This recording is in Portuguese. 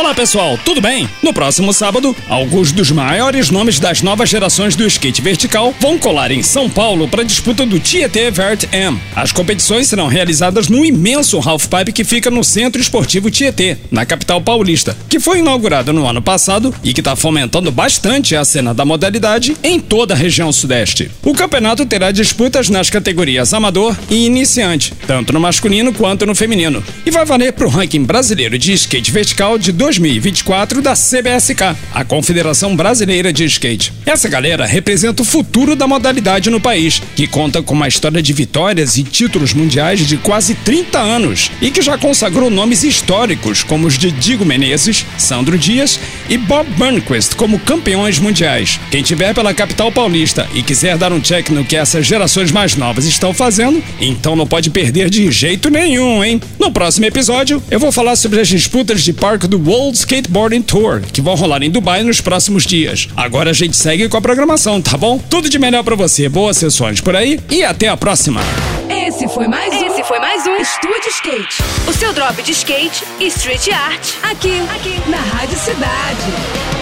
Olá pessoal, tudo bem? No próximo sábado, alguns dos maiores nomes das novas gerações do skate vertical vão colar em São Paulo para a disputa do Tietê Vert M. As competições serão realizadas no imenso halfpipe que fica no Centro Esportivo Tietê, na capital paulista, que foi inaugurado no ano passado e que está fomentando bastante a cena da modalidade em toda a região sudeste. O campeonato terá disputas nas categorias amador e iniciante, tanto no masculino quanto no feminino, e vai valer para o ranking brasileiro de skate vertical de 2024 da CBSK, a Confederação Brasileira de Skate. Essa galera representa o futuro da modalidade no país, que conta com uma história de vitórias e títulos mundiais de quase 30 anos e que já consagrou nomes históricos como os de Digo Menezes, Sandro Dias e Bob Burnquist como campeões mundiais. Quem tiver pela capital paulista e quiser dar um check no que essas gerações mais novas estão fazendo, então não pode perder de jeito nenhum, hein? No próximo episódio, eu vou falar sobre as disputas de parque do World Skateboarding Tour, que vão rolar em Dubai nos próximos dias. Agora a gente segue com a programação, tá bom? Tudo de melhor para você, boas sessões por aí e até a próxima. Esse foi mais um. Esse foi mais um Estúdio Skate. O seu drop de skate e street art. Aqui, aqui, na Rádio Cidade.